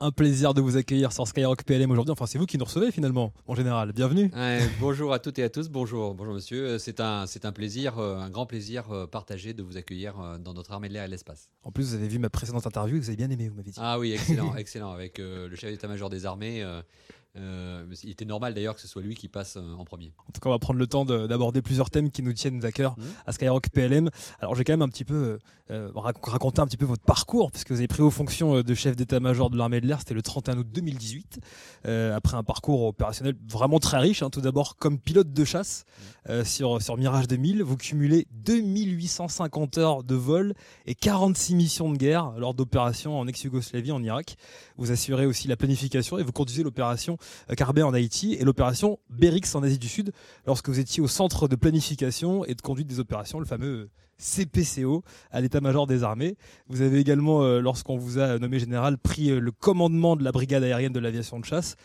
Un plaisir de vous accueillir sur Skyrock PLM aujourd'hui. Enfin, c'est vous qui nous recevez finalement, en général. Bienvenue. bonjour à toutes et à tous. Bonjour, bonjour monsieur. C'est un, c'est un plaisir, euh, un grand plaisir euh, partagé de vous accueillir euh, dans notre armée de l'air et de l'espace. En plus, vous avez vu ma précédente interview et vous avez bien aimé, vous m'avez dit. Ah oui, excellent, excellent. Avec le chef d'état-major des armées. Euh, il était normal d'ailleurs que ce soit lui qui passe euh, en premier. En tout cas, on va prendre le temps d'aborder plusieurs thèmes qui nous tiennent à cœur mmh. à Skyrock PLM. Alors, j'ai quand même un petit peu euh, raconté un petit peu votre parcours, puisque vous avez pris aux fonctions de chef d'état-major de l'armée de l'air, c'était le 31 août 2018, après un parcours opérationnel vraiment très riche. Hein. tout d'abord, comme pilote de chasse mmh. sur, sur Mirage 2000, vous cumulez 2850 heures de vol et 46 missions de guerre lors d'opérations en ex-Yougoslavie, en Irak. Vous assurez aussi la planification et vous conduisez l'opération Carbet en Haïti et l'opération Berix en Asie du Sud lorsque vous étiez au centre de planification et de conduite des opérations, le fameux CPCO à l'état-major des armées. Vous avez également, euh, lorsqu'on vous a nommé général, pris euh, le commandement de la brigade aérienne de l'aviation de chasse.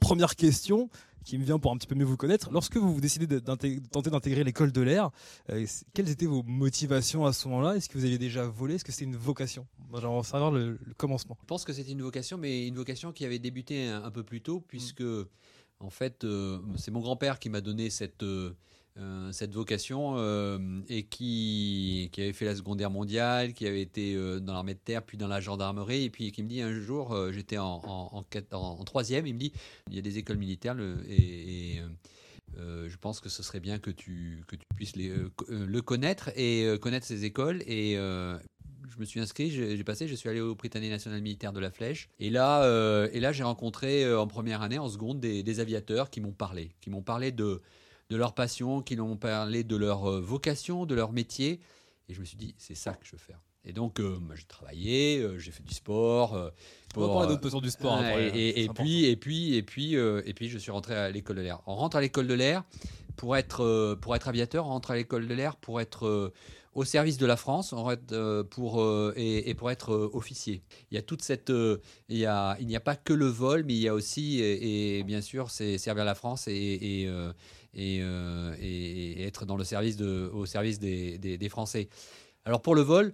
Première question, qui me vient pour un petit peu mieux vous connaître. Lorsque vous décidez de tenter d'intégrer l'école de l'air, euh, quelles étaient vos motivations à ce moment-là? Est-ce que vous aviez déjà volé? Est-ce que c'était une vocation? J'aimerais savoir le, commencement. Je pense que c'était une vocation, mais une vocation qui avait débuté un, peu plus tôt, puisque en fait, euh, c'est mon grand-père qui m'a donné cette euh, cette vocation euh, et qui, qui, avait fait la Seconde Guerre mondiale, qui avait été euh, dans l'armée de terre, puis dans la gendarmerie, et puis qui me dit un jour, j'étais en, en, troisième, il me dit, il y a des écoles militaires et, je pense que ce serait bien que tu, que tu puisses les, le connaître et connaître ces écoles. Et je me suis inscrit, j'ai passé, je suis allé au Britannique national militaire de la Flèche. Et là, et là j'ai rencontré en première année, en seconde, des aviateurs qui m'ont parlé, qui m'ont parlé de de leur passion, qui l'ont parlé de leur euh, vocation, de leur métier. Et je me suis dit, c'est ça que je veux faire. Et donc, euh, j'ai travaillé, euh, j'ai fait du sport. pour, on va parler d'autres du sport. Hein, et, et, puis, et, puis, et, puis, et puis, je suis rentré à l'école de l'air. On rentre à l'école de l'air pour être, pour être aviateur, on rentre à l'école de l'air pour être au service de la France pour, et, pour être officier. Il y a toute cette, il, y a, il n'y a pas que le vol, mais il y a aussi, et, bien sûr, c'est servir la France et, euh, et, être dans le service de, au service des, des, Français. Alors pour le vol,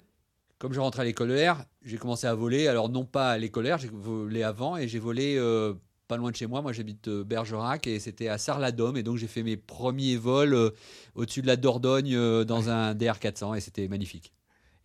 comme je rentrais à l'école de l'air, j'ai commencé à voler. Alors non pas à l'école de l'air, j'ai volé avant et j'ai volé euh, pas loin de chez moi. Moi j'habite euh, Bergerac et c'était à Sarladome et donc j'ai fait mes premiers vols au-dessus de la Dordogne dans un DR400 et c'était magnifique.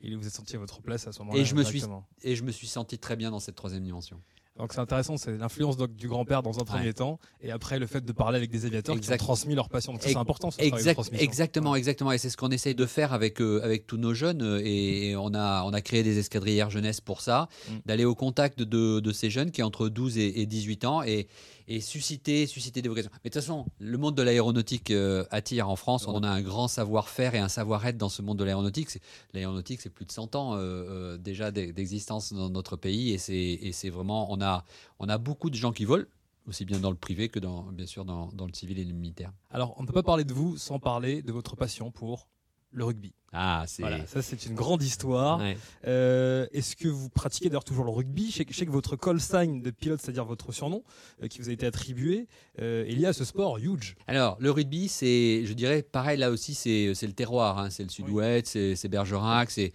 Et vous êtes senti à votre place à ce moment-là et je me suis et je me suis senti très bien dans cette troisième dimension. Donc c'est intéressant, c'est l'influence du grand-père dans un premier temps, et après le fait de parler avec des aviateurs qui ont transmis leur passion. Donc c'est important. Ce exactement, exactement, et c'est ce qu'on essaye de faire avec euh, avec tous nos jeunes, euh, et, on a on a créé des escadrières jeunesse pour ça, mm. d'aller au contact de, de, ces jeunes qui ont entre 12 et, et 18 ans, et et susciter, susciter des vocations. Mais de toute façon, le monde de l'aéronautique euh, attire en France. On a un grand savoir-faire et un savoir-être dans ce monde de l'aéronautique. L'aéronautique, c'est plus de 100 ans euh, déjà d'existence dans notre pays. Et c'est vraiment, on a, on a beaucoup de gens qui volent aussi bien dans le privé que dans, bien sûr dans, dans le civil et le militaire. Alors, on ne peut pas parler de vous sans parler de votre passion pour le rugby. Ah, c'est voilà, ça c'est une grande histoire. Euh, est-ce que vous pratiquez d'ailleurs toujours le rugby? Je sais, que votre call sign de pilote, c'est-à-dire votre surnom euh, qui vous a été attribué, euh, il y a ce sport huge. Alors le rugby, c'est, je dirais, pareil là aussi, c'est le terroir, hein. c'est le Sud-Ouest, c'est Bergerac, c'est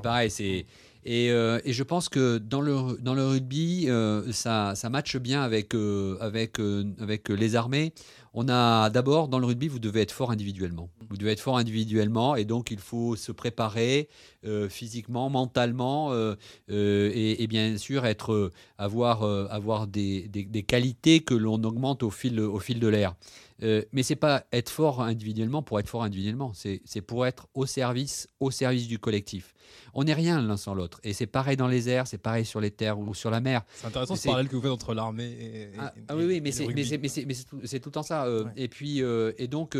pareil, c'est et, et, je pense que dans le, dans le rugby, ça, ça matche bien avec, avec, avec les armées. On a d'abord, dans le rugby, vous devez être fort individuellement. Vous devez être fort individuellement et donc il faut se préparer euh, physiquement, mentalement euh, euh, et, bien sûr être, avoir, avoir des, des, qualités que l'on augmente au fil, au fil de l'air. Mais c'est pas être fort individuellement pour être fort individuellement, c'est pour être au service, au service du collectif. On n'est rien l'un sans l'autre. Et c'est pareil dans les airs, c'est pareil sur les terres ou sur la mer. C'est intéressant ce parallèle que vous faites entre l'armée et, ah, ah, oui, oui, mais c'est tout, tout, le temps ça. Et puis, et donc,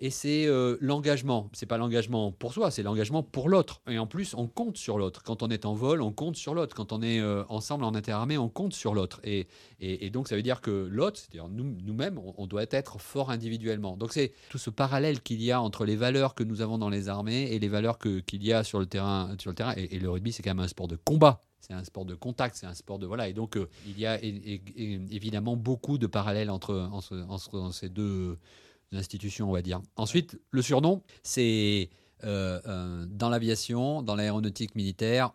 et c'est l'engagement. C'est pas l'engagement pour soi, c'est l'engagement pour l'autre. Et en plus, on compte sur l'autre. Quand on est en vol, on compte sur l'autre. Quand on est euh, ensemble en interarmée, on compte sur l'autre. Et, et, donc, ça veut dire que l'autre, c'est-à-dire nous-mêmes, on, doit être fort individuellement. Donc, c'est tout ce parallèle qu'il y a entre les valeurs que nous avons dans les armées et les valeurs qu'il y a sur le terrain. Sur le terrain. Et, le rugby, c'est quand même un sport de combat. C'est un sport de contact, c'est un sport de voilà. Et donc, euh, il y a évidemment beaucoup de parallèles entre, entre ces deux institutions, on va dire. Ensuite, le surnom, c'est euh, euh, dans l'aviation, dans l'aéronautique militaire,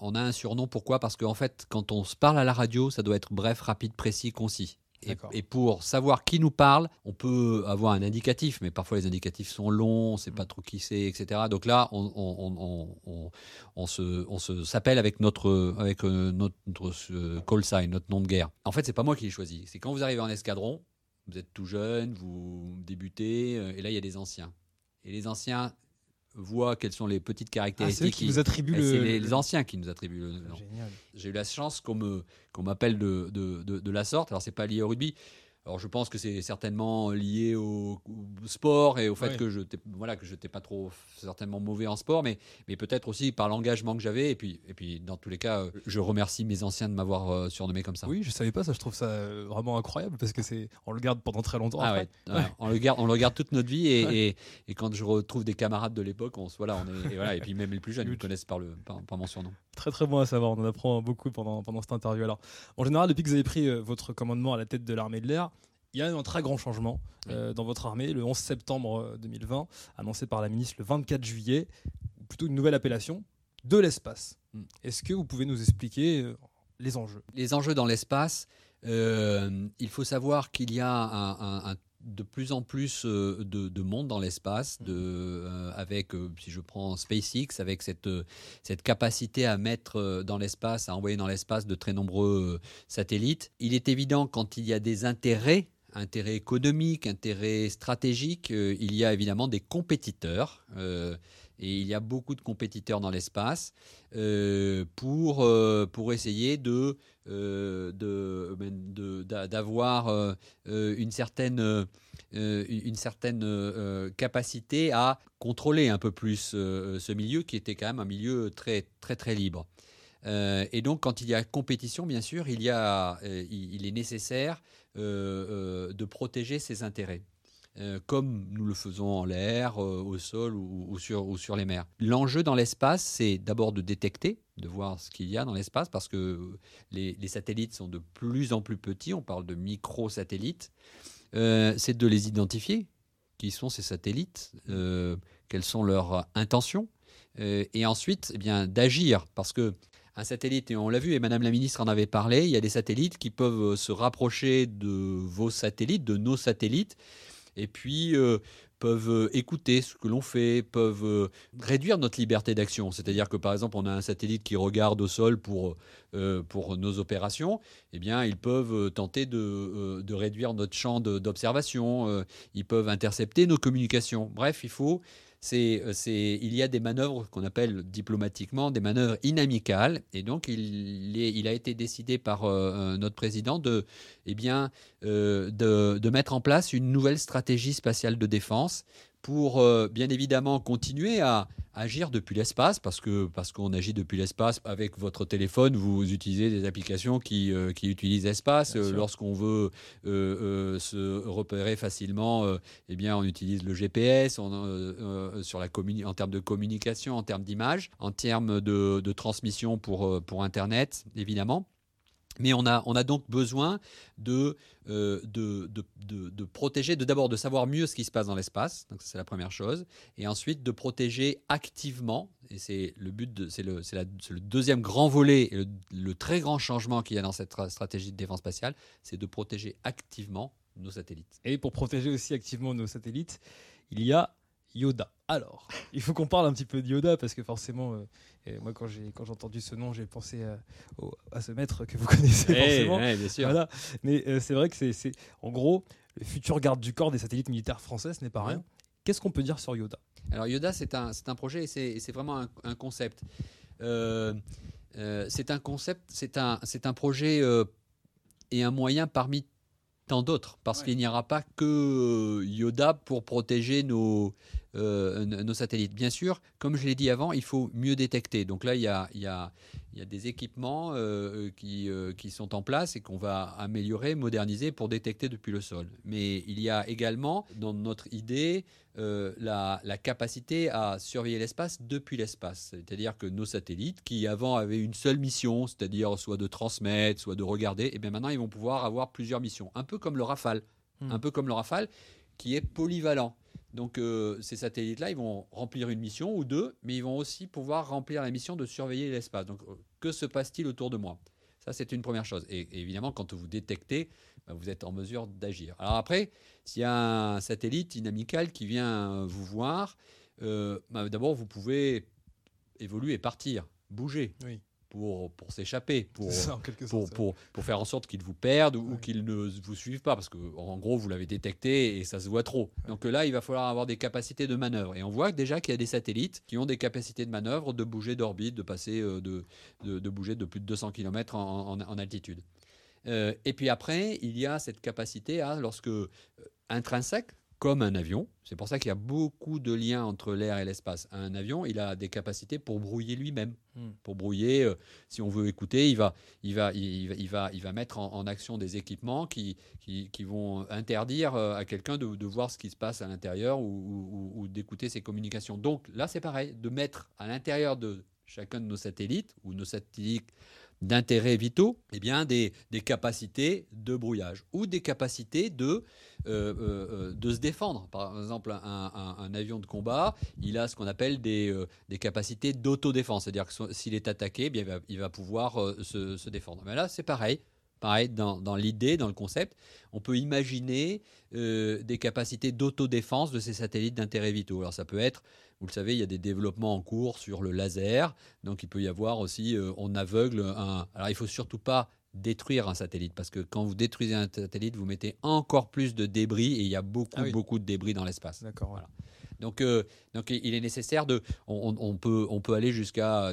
on a un surnom. Pourquoi? Parce qu'en fait, quand on se parle à la radio, ça doit être bref, rapide, précis, concis. Et, pour savoir qui nous parle, on peut avoir un indicatif, mais parfois les indicatifs sont longs, on ne sait pas trop qui c'est, etc. Donc là, on, on, se, on se s'appelle avec notre, avec euh, notre, notre, call sign, notre nom de guerre. En fait, c'est pas moi qui l'ai choisi. C'est quand vous arrivez en escadron, vous êtes tout jeune, vous débutez, euh, et là, il y a des anciens. Et les anciens, voit quelles sont les petites caractéristiques. Ah, qui nous attribuent le... C'est les, anciens qui nous attribuent le nom. J'ai eu la chance qu'on m'appelle de, de, de, de, la sorte. Alors c'est pas lié au rugby, alors je pense que c'est certainement lié au, sport et au fait que je voilà que je n'étais pas trop certainement mauvais en sport, mais mais peut-être aussi par l'engagement que j'avais. Et puis et puis dans tous les cas, je remercie mes anciens de m'avoir euh, surnommé comme ça. Oui, je savais pas ça, je trouve ça euh, vraiment incroyable parce que c'est on le garde pendant très longtemps. Ah ouais, on le garde on le garde toute notre vie et, et, quand je retrouve des camarades de l'époque, on voilà on est et, voilà, et puis même les plus jeunes ils me connaissent par le par, mon surnom. Très très bon à savoir, on en apprend beaucoup pendant pendant cette interview. Alors en général, depuis que vous avez pris euh, votre commandement à la tête de l'armée de l'air il y a un très grand changement euh, dans votre armée le 11 septembre 2020, euh, annoncé par la ministre le 24 juillet, plutôt une nouvelle appellation, de l'espace. Hmm. Est-ce que vous pouvez nous expliquer euh, les enjeux? Les enjeux dans l'espace, il faut savoir qu'il y a un, de plus en plus de, monde dans l'espace, hmm. avec, si je prends SpaceX, avec cette, cette capacité à mettre dans l'espace, à envoyer dans l'espace de très nombreux satellites. Il est évident quand il y a des intérêts intérêt économique, intérêt stratégique, euh, il y a évidemment des compétiteurs. Euh, et il y a beaucoup de compétiteurs dans l'espace euh, pour, pour essayer de, d'avoir une certaine, une certaine capacité à contrôler un peu plus ce milieu qui était quand même un milieu très très très libre. et donc quand il y a compétition, bien sûr, il, y a, il est nécessaire de protéger ses intérêts. Euh, comme nous le faisons en l'air, au sol ou, sur, les mers. L'enjeu dans l'espace, c'est d'abord de détecter, de voir ce qu'il y a dans l'espace, parce que les, satellites sont de plus en plus petits, on parle de microsatellites. c'est de les identifier, qui sont ces satellites, quelles sont leurs intentions, et ensuite eh d'agir, parce que un satellite, et on l'a vu, et Madame la Ministre en avait parlé, il y a des satellites qui peuvent euh, se rapprocher de vos satellites, de nos satellites, et puis euh, peuvent euh, écouter ce que l'on fait, peuvent réduire notre liberté d'action. C'est-à-dire que par exemple, on a un satellite qui regarde au sol pour, pour nos opérations, eh bien, ils peuvent tenter de, de réduire notre champ d'observation, ils peuvent intercepter nos communications. Bref, il faut euh, c'est, il y a des manœuvres qu'on appelle diplomatiquement des manœuvres inamicales. Et donc, il, a été décidé par euh, euh, notre président de, eh de, de, mettre en place une nouvelle stratégie spatiale de défense pour euh, bien évidemment continuer à agir depuis l'espace, parce que parce qu'on agit depuis l'espace avec votre téléphone, vous utilisez des applications qui, euh, qui utilisent l'espace. Lorsqu'on veut euh, se repérer facilement, eh bien on utilise le GPS sur la en termes de communication, en termes d'image, en termes de, de transmission pour, pour Internet, évidemment. Mais on a, on a donc besoin de, euh, de, de, de, protéger, de d'abord de savoir mieux ce qui se passe dans l'espace, donc c'est la première chose, et ensuite de protéger activement, et c'est le but, c'est le, le, deuxième grand volet, le, le très grand changement qu'il y a dans cette stratégie de défense spatiale, c'est de protéger activement nos satellites. Et pour protéger aussi activement nos satellites, il y a Yoda. Alors, il faut qu'on parle un petit peu de Yoda parce que forcément, euh, moi quand j'ai quand j'ai entendu ce nom, j'ai pensé à, ce maître que vous connaissez eh, forcément. bien sûr. Mais euh, c'est vrai que c'est en gros le futur garde du corps des satellites militaires français, ce n'est pas rien. Qu'est-ce qu'on peut dire sur Yoda? Alors Yoda, c'est un, un projet et c'est vraiment un, concept. Euh, c'est un concept, c'est un, un projet et un moyen parmi tant d'autres, parce qu'il n'y aura pas que Yoda pour protéger nos, euh, nos satellites. Bien sûr, comme je l'ai dit avant, il faut mieux détecter. Donc là, il y a, il y a, il y a des équipements euh, qui, euh, qui sont en place et qu'on va améliorer, moderniser pour détecter depuis le sol. Mais il y a également dans notre idée la, la, capacité à surveiller l'espace depuis l'espace. C'est-à-dire que nos satellites, qui avant avaient une seule mission, c'est-à-dire soit de transmettre, soit de regarder, et eh bien maintenant ils vont pouvoir avoir plusieurs missions. Un peu comme le Rafale. Hmm. Un peu comme le Rafale qui est polyvalent. Donc euh, ces satellites-là, ils vont remplir une mission ou deux, mais ils vont aussi pouvoir remplir la mission de surveiller l'espace. Donc euh, que se passe-t-il autour de moi? Ça, c'est une première chose. Et, évidemment, quand vous détectez, bah, vous êtes en mesure d'agir. Alors après, s'il y a un satellite inamical qui vient vous voir, bah, d'abord, vous pouvez évoluer, partir, bouger. Oui pour, pour s'échapper, pour, pour, pour, pour, faire en sorte qu'ils vous perdent ou, qu'ils ne vous suivent pas, parce que en gros, vous l'avez détecté et ça se voit trop. Donc là, il va falloir avoir des capacités de manœuvre. Et on voit déjà qu'il y a des satellites qui ont des capacités de manœuvre, de bouger d'orbite, de passer euh, de, de, de, bouger de plus de 200 km en, en, altitude. Euh, et puis après, il y a cette capacité à, lorsque euh, intrinsèque, comme un avion. C'est pour ça qu'il y a beaucoup de liens entre l'air et l'espace. Un avion, il a des capacités pour brouiller lui-même. Hmm. Pour brouiller, euh, si on veut écouter, il va, il va, il va, il va, mettre en, action des équipements qui, qui, vont interdire euh, à quelqu'un de, voir ce qui se passe à l'intérieur ou, ou d'écouter ses communications. Donc là, c'est pareil, de mettre à l'intérieur de chacun de nos satellites ou nos satellites d'intérêts vitaux, eh bien des, des, capacités de brouillage ou des capacités de, euh, euh, euh, de se défendre. Par exemple, un, un, avion de combat, il a ce qu'on appelle des, des capacités d'autodéfense, c'est-à-dire que s'il est attaqué, eh bien, il, va, il va pouvoir se, se, défendre. Mais là, c'est pareil. Pareil, dans, dans l'idée, dans le concept, on peut imaginer des capacités d'autodéfense de ces satellites d'intérêt vitaux. Alors ça peut être vous le savez, il y a des développements en cours sur le laser. Donc il peut y avoir aussi, euh, on aveugle un. Alors il faut surtout pas détruire un satellite parce que quand vous détruisez un satellite, vous mettez encore plus de débris et il y a beaucoup, ah beaucoup de débris dans l'espace. D'accord. Voilà. Donc, euh, donc il est nécessaire de. On, peut, on peut aller jusqu'à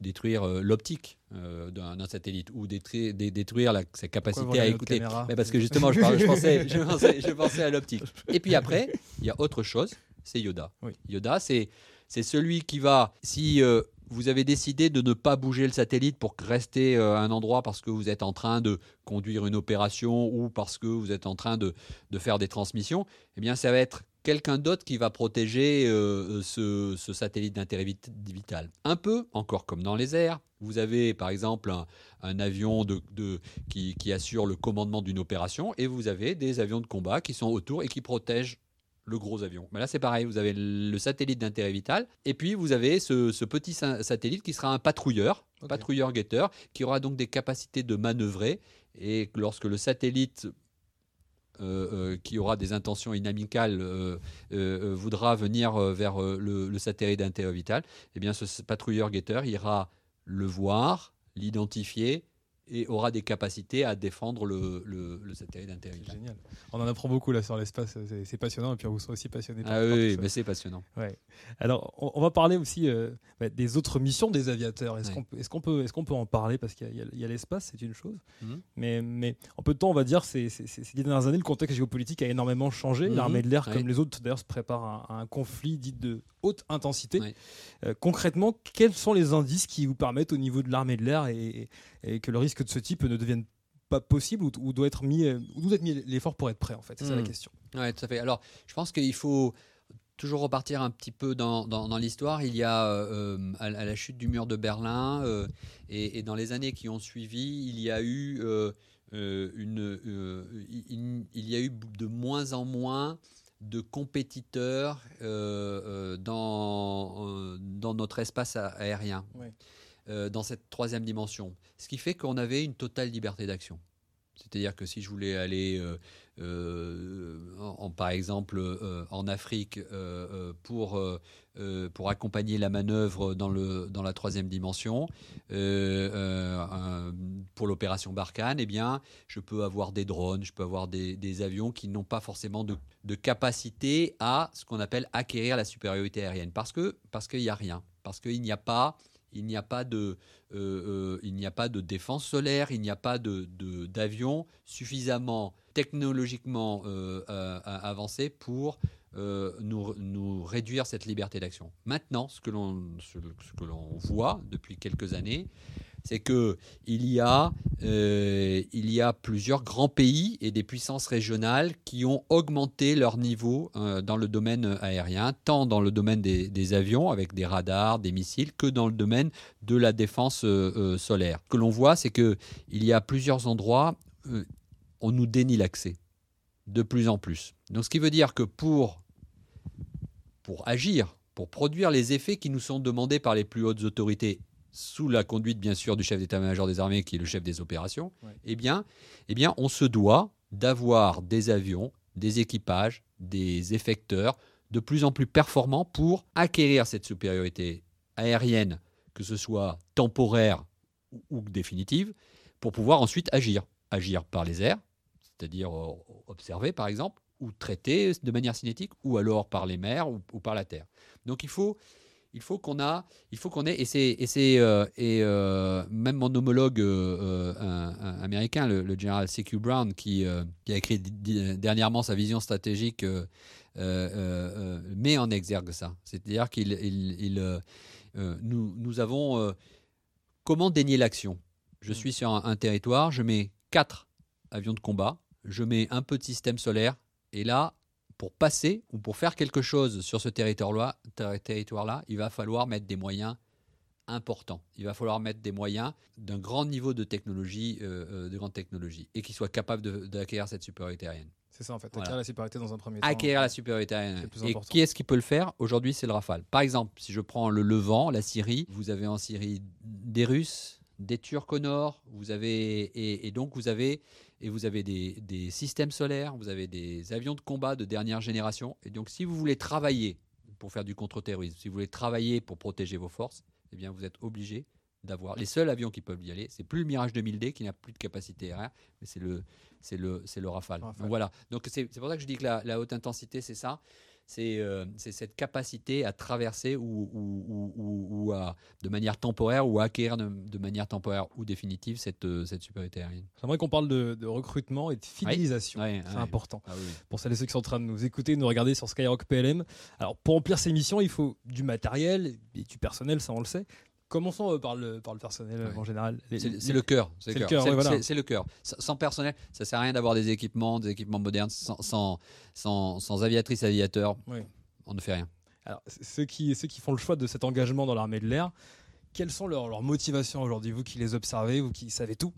détruire euh, l'optique d'un satellite ou détruire, détruire la, sa capacité à écouter. Mais parce que justement, je, je, pensais, je, pensais, je pensais à l'optique. Et puis après, il y a autre chose c'est Yoda. Yoda, c'est celui qui va, si euh, vous avez décidé de ne pas bouger le satellite pour rester euh, à un endroit parce que vous êtes en train de conduire une opération ou parce que vous êtes en train de, faire des transmissions, eh bien ça va être quelqu'un d'autre qui va protéger euh, ce, satellite d'intérêt vital. Un peu, encore comme dans les airs, vous avez par exemple un, avion de, qui, qui, assure le commandement d'une opération et vous avez des avions de combat qui sont autour et qui protègent le gros avion. Mais là, c'est pareil, vous avez le satellite d'intérêt vital, et puis vous avez ce, petit satellite qui sera un patrouilleur, patrouilleur-guetteur, qui aura donc des capacités de manœuvrer, et lorsque le satellite euh, euh, qui aura des intentions inamicales euh, voudra venir vers le, satellite d'intérêt vital, eh bien ce patrouilleur-guetteur ira le voir, l'identifier, et aura des capacités à défendre le, le, satellite d'intérêt. Génial. On en apprend beaucoup là sur l'espace, c'est passionnant et puis vous serez aussi passionné. Ah oui, mais c'est passionnant. Ouais. Alors on, va parler aussi euh, bah, des autres missions des aviateurs. Est-ce qu'on est qu'on peut, est qu'on peut en parler? Parce qu'il y a, l'espace, c'est une chose, mhm. mais, mais en peu de temps, on va dire, ces, ces, dernières années, le contexte géopolitique a énormément changé. Mhm. L'armée de l'air, comme les autres d'ailleurs, se prépare à, un conflit dit de haute intensité. Euh, concrètement, quels sont les indices qui vous permettent au niveau de l'armée de l'air et, que le risque de ce type ne devienne pas possible ou, doit être mis, euh, ou doit être mis l'effort pour être prêt en fait C'est ça la hmm. question. Oui, tout à fait. Alors, je pense qu'il faut toujours repartir un petit peu dans, dans, l'histoire. Il y a euh, à, la chute du mur de Berlin et, dans les années qui ont suivi, il y a eu une, il, y a eu de moins en moins de compétiteurs euh, euh, dans, euh, dans notre espace aérien, dans cette troisième dimension. Ce qui fait qu'on avait une totale liberté d'action. C'est-à-dire que si je voulais aller, en, par exemple, en Afrique pour euh, pour accompagner la manœuvre dans, le, dans la troisième dimension. Euh, euh, pour l'opération Barkhane, eh bien, je peux avoir des drones, je peux avoir des, avions qui n'ont pas forcément de, capacité à ce qu'on appelle acquérir la supériorité aérienne. Parce que parce qu'il n'y a rien. Parce qu'il n'y a pas il n'y a pas de, il n'y a pas de défense solaire, il n'y a pas de, d'avion suffisamment technologiquement avancé pour euh, nous, réduire cette liberté d'action. Maintenant, ce, que l'on voit depuis quelques années, c'est que il y a euh, il y a plusieurs grands pays et des puissances régionales qui ont augmenté leur niveau euh, dans le domaine aérien, tant dans le domaine des, avions avec des radars, des missiles, que dans le domaine de la défense solaire. Ce que l'on voit, c'est que il y a plusieurs endroits on nous dénie l'accès de plus en plus. Ce qui veut dire que pour agir, pour produire les effets qui nous sont demandés par les plus hautes autorités sous la conduite bien sûr du chef d'état-major des armées qui est le chef des opérations, eh, bien, eh bien, on se doit d'avoir des avions, des équipages, des effecteurs de plus en plus performants pour acquérir cette supériorité aérienne, que ce soit temporaire ou définitive, pour pouvoir ensuite agir. Agir par les airs, c'est-à-dire euh, observer par exemple, ou traiter de manière cinétique, ou alors par les mers ou, par la terre. Donc il faut, il faut qu'on a, il faut qu'on ait, et c'est, et, c'est, euh, et euh, même mon homologue américain, le, général C.Q. Brown, qui, a écrit dernièrement sa vision stratégique, met en exergue ça. C'est-à-dire qu'il, il, nous, nous avons comment dénier l'action? Je suis sur un territoire, je mets quatre avions de combat, je mets un peu de système solaire, et là, pour passer ou pour faire quelque chose sur ce territoire-là, territoire il va falloir mettre des moyens importants. Il va falloir mettre des moyens d'un grand niveau de technologie, euh, euh, de grande technologie, et qui soient capables d'acquérir cette supériorité aérienne. C'est ça en fait, acquérir la supériorité dans un premier temps. Acquérir la supériorité aérienne. Et qui est-ce qui peut le faire? Aujourd'hui, c'est le Rafale. Par exemple, si je prends le Levant, la Syrie, vous avez en Syrie des Russes, des Turcs au nord, vous avez, et donc vous avez et vous avez des, systèmes solaires, vous avez des avions de combat de dernière génération. Et donc, si vous voulez travailler pour faire du contre-terrorisme, si vous voulez travailler pour protéger vos forces, eh bien, vous êtes obligé d'avoir les seuls avions qui peuvent y aller. C'est plus le Mirage 2000D qui n'a plus de capacité aérienne, mais c'est le, c'est le, c'est le Rafale. Donc voilà. Donc c'est, pour ça que je dis que la, la haute intensité, c'est ça. Euh, c'est cette capacité à traverser ou, ou, à, de manière temporaire ou à acquérir de, manière temporaire ou définitive cette, euh, cette supériorité aérienne. J'aimerais qu'on parle de, recrutement et de fidélisation. c'est important. Ah pour celles et ceux qui sont en train de nous écouter, de nous regarder sur Skyrock PLM. Alors, pour remplir ces missions, il faut du matériel et du personnel, ça on le sait. Commençons euh, par le, par le personnel euh, en général. C'est le cœur. C'est le cœur. C'est le cœur. Sans personnel, ça sert à rien d'avoir des équipements, des équipements modernes. Sans, sans, sans, sans aviatrices, aviateurs, on ne fait rien. Alors, ceux qui, ceux qui font le choix de cet engagement dans l'armée de l'air, quelles sont leurs, leurs motivations aujourd'hui Vous qui les observez, vous qui savez tout,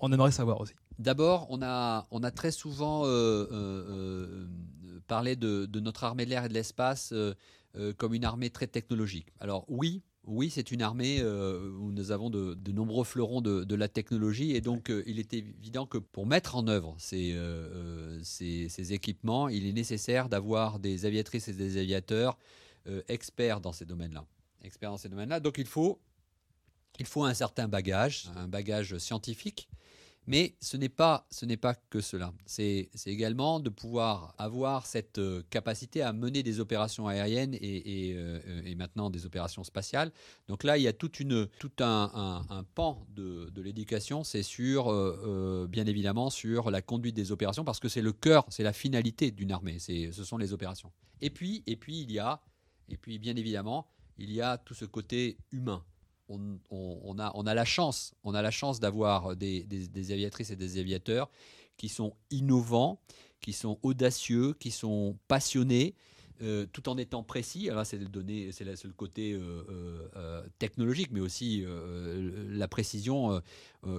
on aimerait savoir aussi. D'abord, on a, on a très souvent euh, parlé de, de, notre armée de l'air et de l'espace comme une armée très technologique. Alors oui, oui, c'est une armée euh, où nous avons de, nombreux fleurons de, la technologie et donc euh, il est évident que pour mettre en œuvre euh, ces, équipements, il est nécessaire d'avoir des aviatrices et des aviateurs experts dans ces domaines-là. Experts dans ces domaines-là. Donc il faut, il faut un certain bagage, un bagage scientifique, mais ce n'est pas, ce n'est pas que cela. C'est également de pouvoir avoir cette euh, capacité à mener des opérations aériennes et, euh, et, maintenant des opérations spatiales. Donc là, il y a toute une, tout un, un, pan de, de l'éducation. C'est sur, euh, bien évidemment, sur la conduite des opérations parce que c'est le cœur, c'est la finalité d'une armée. Ce sont les opérations. Et puis, et puis il y a, et puis bien évidemment, il y a tout ce côté humain on, a, la chance, on a la chance d'avoir des, aviatrices et des aviateurs qui sont innovants, qui sont audacieux, qui sont passionnés, euh, tout en étant précis. Alors c'est le c'est le côté euh, euh, technologique, mais aussi la précision.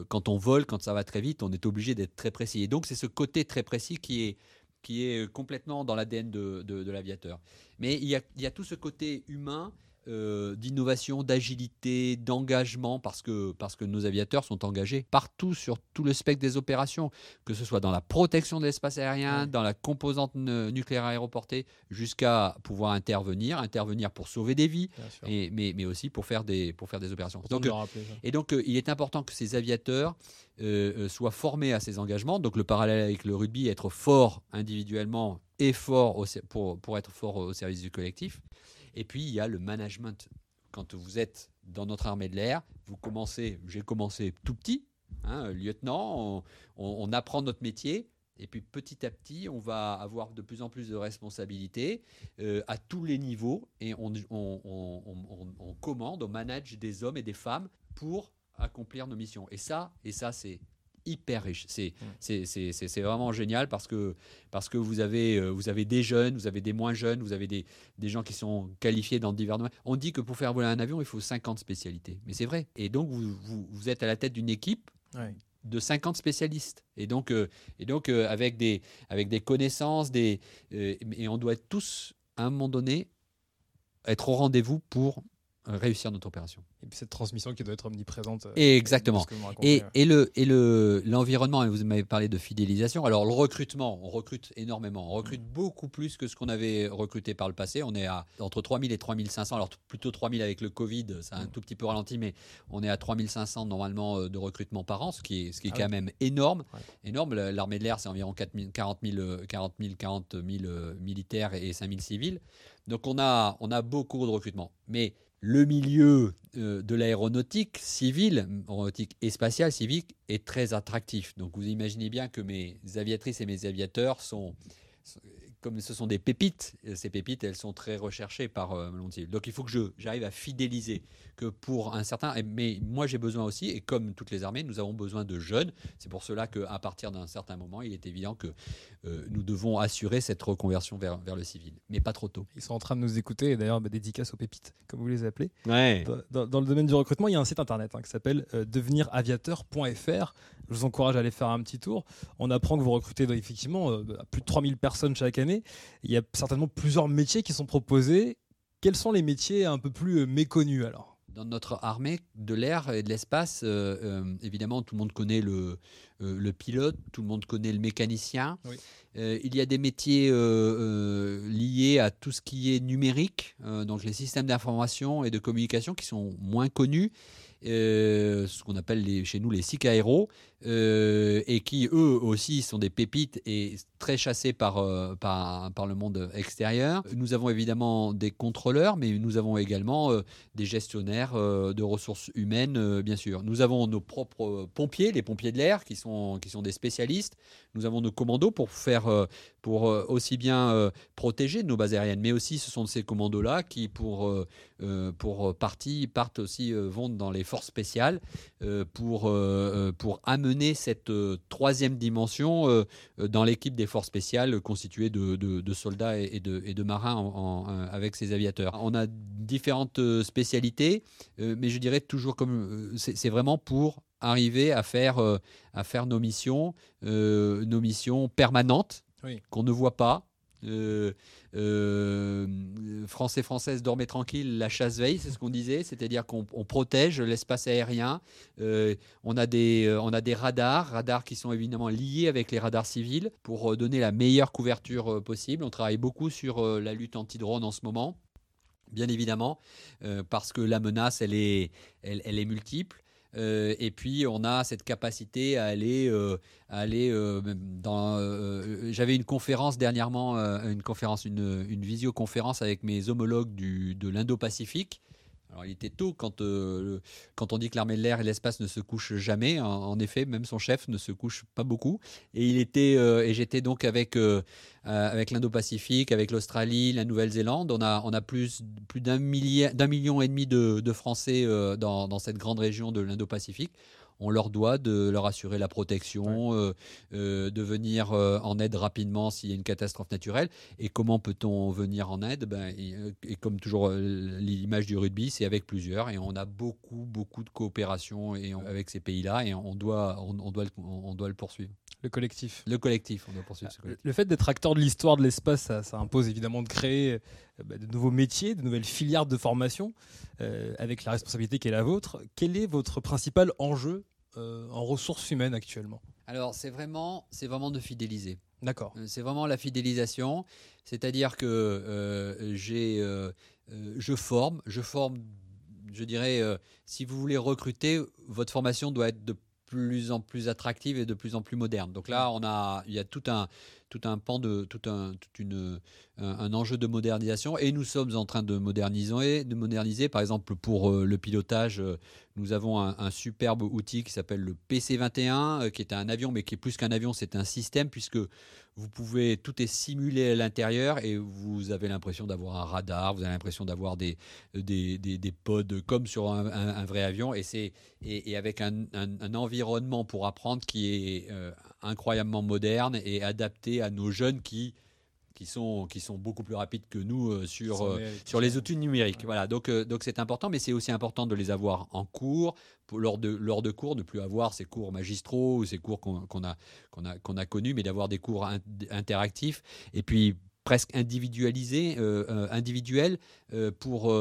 quand on vole, quand ça va très vite, on est obligé d'être très précis. Et donc c'est ce côté très précis qui est qui est complètement dans l'ADN de, l'aviateur. Mais il y, il y, a, tout ce côté humain euh, d'innovation, d'agilité, d'engagement, parce que, parce que nos aviateurs sont engagés partout sur tout le spectre des opérations, que ce soit dans la protection de l'espace aérien, dans la composante nucléaire aéroportée, jusqu'à pouvoir intervenir, intervenir pour sauver des vies, et, mais, mais aussi pour faire des, pour faire des opérations. Donc, et donc, euh, il est important que ces aviateurs euh, soient formés à ces engagements. Donc, le parallèle avec le rugby, être fort individuellement et fort pour, pour être fort au service du collectif. Et puis, il y a le management. Quand vous êtes dans notre armée de l'air, vous commencez, j'ai commencé tout petit, hein, lieutenant, on, apprend notre métier. Et puis petit à petit, on va avoir de plus en plus de responsabilités euh, à tous les niveaux et on, on, commande, on manage des hommes et des femmes pour accomplir nos missions. Et ça, et ça c'est hyper riche. C'est c'est vraiment génial parce que, parce que vous, avez, euh, vous avez des jeunes, vous avez des moins jeunes, vous avez des, des gens qui sont qualifiés dans divers domaines. On dit que pour faire voler un avion, il faut 50 spécialités. Mais c'est vrai. Et donc, vous, vous, êtes à la tête d'une équipe. de 50 spécialistes. Et donc, euh, et donc euh, avec, des, avec des connaissances, des, et on doit tous, à un moment donné, être au rendez-vous pour réussir notre opération. Et puis cette transmission qui doit être omniprésente. Et exactement. Et, et, le et le l'environnement. vous m'avez parlé de fidélisation. Alors le recrutement, on recrute énormément. On recrute mm. beaucoup plus que ce qu'on avait recruté par le passé. On est à entre 3000 et 3500. Alors plutôt 3000 avec le Covid, ça a un mm. tout petit peu ralenti, mais on est à 3500 normalement euh, de recrutement par an, ce qui est ce qui est ah quand même énorme. Énorme. L'armée de l'air, c'est environ 4000 40 000 40 000 40 000 militaires et 5000 civils. Donc on a on a beaucoup de recrutement, mais le milieu euh, de l'aéronautique civile, aéronautique et spatiale civique, est très attractif. Donc vous imaginez bien que mes aviatrices et mes aviateurs sont, comme ce sont des pépites, ces pépites, elles sont très recherchées par euh, Donc il faut que j'arrive à fidéliser que pour un certain. Mais moi, j'ai besoin aussi, et comme toutes les armées, nous avons besoin de jeunes. C'est pour cela qu'à partir d'un certain moment, il est évident que euh, nous devons assurer cette reconversion vers, vers le civil, mais pas trop tôt. Ils sont en train de nous écouter, et d'ailleurs, bah, dédicace aux pépites, comme vous les appelez. Ouais. Dans, le domaine du recrutement, il y a un site internet hein, qui s'appelle euh, deveniraviateur.fr. Je vous encourage à aller faire un petit tour. On apprend que vous recrutez effectivement euh, plus de 3000 personnes chaque année. Il y a certainement plusieurs métiers qui sont proposés. Quels sont les métiers un peu plus méconnus alors? Dans notre armée de l'air et de l'espace, euh, euh, évidemment, tout le monde connaît le, euh, le, pilote, tout le monde connaît le mécanicien. il y a des métiers liés à tout ce qui est numérique, donc les systèmes d'information et de communication qui sont moins connus. ce qu'on appelle les, chez nous les SIC aéros, et qui eux aussi sont des pépites et très chassés par, euh, par, par, le monde extérieur. Nous avons évidemment des contrôleurs, mais nous avons également euh, des gestionnaires euh, de ressources humaines, bien sûr. Nous avons nos propres pompiers, les pompiers de l'air, qui sont, qui sont des spécialistes. Nous avons nos commandos pour faire, pour aussi bien protéger nos bases aériennes, mais aussi ce sont ces commandos-là qui, pour, pour partie, partent aussi, vont dans les forces spéciales pour, pour amener cette troisième dimension dans l'équipe des forces spéciales constitué de, soldats et de, marins avec ces aviateurs. On a différentes euh, spécialités, euh, mais je dirais toujours comme euh, c'est vraiment pour arriver à faire, à faire nos missions, nos missions permanentes qu'on ne voit pas, euh, euh, Français, Françaises, dormez tranquille, la chasse veille, c'est ce qu'on disait, c'est-à-dire qu'on protège l'espace aérien. Euh, on, a des, on a des radars, radars qui sont évidemment liés avec les radars civils pour donner la meilleure couverture possible. On travaille beaucoup sur la lutte anti-drone en ce moment bien évidemment, parce que la menace, elle est multiple. Euh, et puis on a cette capacité à aller, euh, aller euh, dans. J'avais une conférence dernièrement, une conférence, une, une, visioconférence avec mes homologues du, de l'Indo-Pacifique. Il était tôt quand, quand on dit que l'armée de l'air et l'espace ne se couchent jamais. En, effet, même son chef ne se couche pas beaucoup. Et et j'étais donc avec avec l'Indo-Pacifique, avec l'Australie, la Nouvelle-Zélande. On a on a plus plus d'un d'un million et demi de, de Français dans, dans cette grande région de l'Indo-Pacifique on leur doit de leur assurer la protection, euh, euh, de venir euh, en aide rapidement s'il y a une catastrophe naturelle. Et comment peut-on venir en aide? Ben, et, comme toujours l'image du rugby, c'est avec plusieurs. Et on a beaucoup, beaucoup de coopération et avec ces pays-là et on doit, on, doit on doit le poursuivre. Le collectif. Le collectif, on doit poursuivre ce collectif. Le fait d'être acteur de l'histoire de l'espace, ça, impose évidemment de créer bah, de nouveaux métiers, de nouvelles filières de formation, avec la responsabilité qui est la vôtre. Quel est votre principal enjeu euh, en ressources humaines actuellement? Alors, c'est vraiment, c'est vraiment de fidéliser. D'accord. Euh, c'est vraiment la fidélisation, c'est-à-dire que euh, j'ai, je forme, je forme, je dirais, si vous voulez recruter, votre formation doit être de plus en plus attractive et de plus en plus moderne. Donc là, on a, il y a tout un, tout un pan de, tout un, toute une, un, enjeu de modernisation et nous sommes en train de moderniser, de moderniser. Par exemple, pour euh, le pilotage, euh, nous avons un, superbe outil qui s'appelle le PC21, euh, qui est un avion, mais qui est plus qu'un avion, c'est un système puisque vous pouvez, tout est simulé à l'intérieur et vous avez l'impression d'avoir un radar, vous avez l'impression d'avoir des, des, des, pods comme sur un, vrai avion et, c'est, et, avec un, environnement pour apprendre qui est incroyablement moderne et adapté à nos jeunes qui qui sont, qui sont beaucoup plus rapides que nous euh, sur, euh, sur les outils numériques. Voilà, donc euh, donc c'est important, mais c'est aussi important de les avoir en cours, pour, lors, de, lors de cours, ne plus avoir ces cours magistraux ou ces cours qu'on a, qu'on a, qu'on a connus, mais d'avoir des cours interactifs. Et puis presque individualisé, individuel, pour,